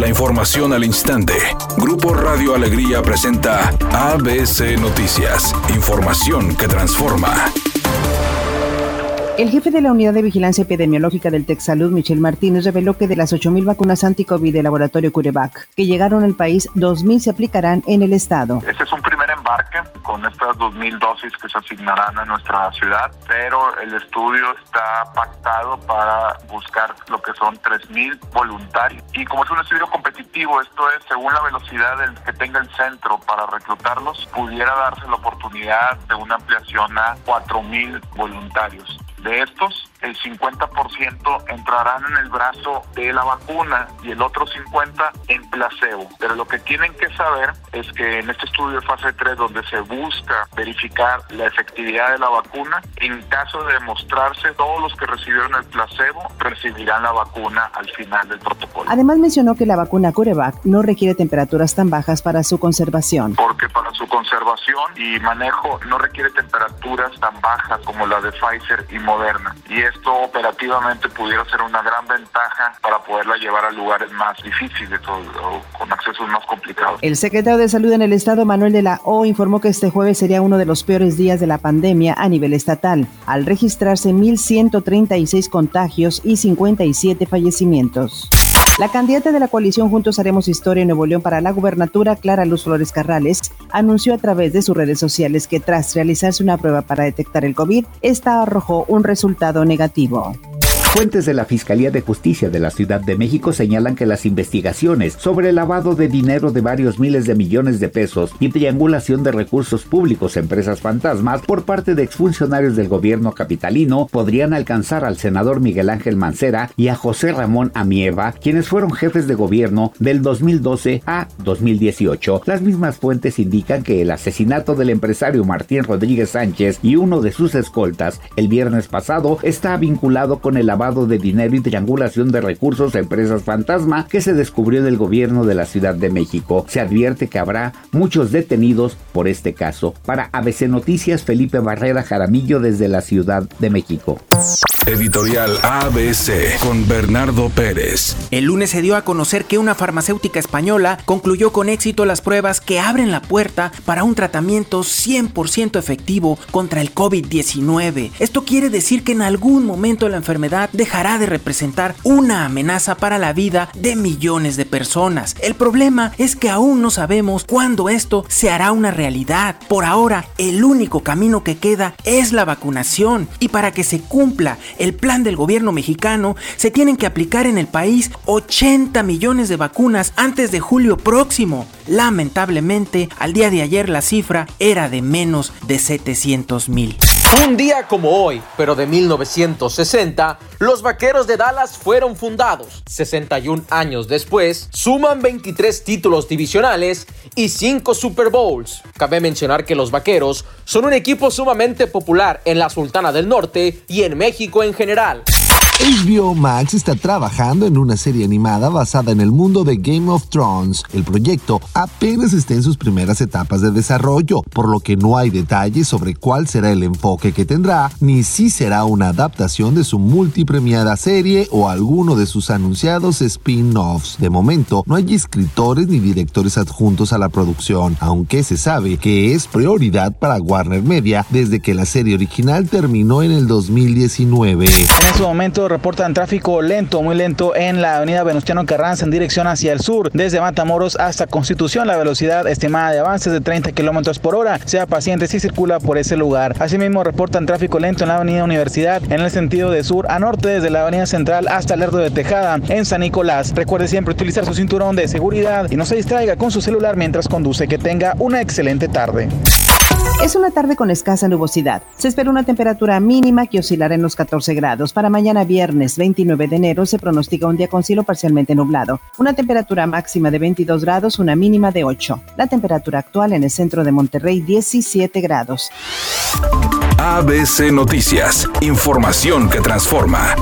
La información al instante. Grupo Radio Alegría presenta ABC Noticias. Información que transforma. El jefe de la Unidad de Vigilancia Epidemiológica del Texalud, Michel Martínez, reveló que de las 8.000 vacunas anti-COVID del laboratorio CureVac que llegaron al país, 2.000 se aplicarán en el estado. Este es un primer con estas 2.000 dosis que se asignarán a nuestra ciudad, pero el estudio está pactado para buscar lo que son 3.000 voluntarios. Y como es un estudio competitivo, esto es según la velocidad que tenga el centro para reclutarlos, pudiera darse la oportunidad de una ampliación a 4.000 voluntarios. De estos, el 50% entrarán en el brazo de la vacuna y el otro 50% en placebo. Pero lo que tienen que saber es que en este estudio de fase 3, donde se busca verificar la efectividad de la vacuna, en caso de demostrarse, todos los que recibieron el placebo recibirán la vacuna al final del protocolo. Además mencionó que la vacuna CureVac no requiere temperaturas tan bajas para su conservación. Porque para su conservación y manejo no requiere temperaturas tan bajas como la de Pfizer y Moderna. Y esto operativamente pudiera ser una gran ventaja para poderla llevar a lugares más difíciles o, con accesos más complicados. El secretario de Salud en el Estado, Manuel de la O, informó que este jueves sería uno de los peores días de la pandemia a nivel estatal, al registrarse 1.136 contagios y 57 fallecimientos. La candidata de la coalición Juntos Haremos Historia en Nuevo León para la gubernatura, Clara Luz Flores Carrales, anunció a través de sus redes sociales que tras realizarse una prueba para detectar el COVID, esta arrojó un resultado negativo. Fuentes de la Fiscalía de Justicia de la Ciudad de México señalan que las investigaciones sobre el lavado de dinero de varios miles de millones de pesos y triangulación de recursos públicos a empresas fantasmas por parte de exfuncionarios del gobierno capitalino podrían alcanzar al senador Miguel Ángel Mancera y a José Ramón Amieva, quienes fueron jefes de gobierno del 2012 a 2018. Las mismas fuentes indican que el asesinato del empresario Martín Rodríguez Sánchez y uno de sus escoltas el viernes pasado está vinculado con el de dinero y triangulación de recursos a empresas fantasma que se descubrió en el gobierno de la Ciudad de México. Se advierte que habrá muchos detenidos por este caso. Para ABC Noticias, Felipe Barrera Jaramillo desde la Ciudad de México. Editorial ABC con Bernardo Pérez. El lunes se dio a conocer que una farmacéutica española concluyó con éxito las pruebas que abren la puerta para un tratamiento 100% efectivo contra el COVID-19. Esto quiere decir que en algún momento la enfermedad dejará de representar una amenaza para la vida de millones de personas. El problema es que aún no sabemos cuándo esto se hará una realidad. Por ahora, el único camino que queda es la vacunación y para que se cumpla el plan del gobierno mexicano, se tienen que aplicar en el país 80 millones de vacunas antes de julio próximo. Lamentablemente, al día de ayer la cifra era de menos de 700 mil. Un día como hoy, pero de 1960, los Vaqueros de Dallas fueron fundados. 61 años después, suman 23 títulos divisionales y 5 Super Bowls. Cabe mencionar que los Vaqueros son un equipo sumamente popular en la Sultana del Norte y en México en general. HBO Max está trabajando en una serie animada basada en el mundo de Game of Thrones. El proyecto apenas está en sus primeras etapas de desarrollo, por lo que no hay detalles sobre cuál será el enfoque que tendrá, ni si será una adaptación de su multipremiada serie o alguno de sus anunciados spin-offs. De momento, no hay escritores ni directores adjuntos a la producción, aunque se sabe que es prioridad para Warner Media desde que la serie original terminó en el 2019. En este momento reportan tráfico lento, muy lento en la avenida Venustiano Carranza en dirección hacia el sur, desde Matamoros hasta Constitución. La velocidad estimada de avance es de 30 kilómetros por hora. Sea paciente si circula por ese lugar. Asimismo, reportan tráfico lento en la avenida Universidad en el sentido de sur a norte, desde la avenida Central hasta Lerdo de Tejada en San Nicolás. Recuerde siempre utilizar su cinturón de seguridad y no se distraiga con su celular mientras conduce. Que tenga una excelente tarde. Es una tarde con escasa nubosidad. Se espera una temperatura mínima que oscilará en los 14 grados. Para mañana viernes 29 de enero se pronostica un día con cielo parcialmente nublado. Una temperatura máxima de 22 grados, una mínima de 8. La temperatura actual en el centro de Monterrey 17 grados. ABC Noticias. Información que transforma.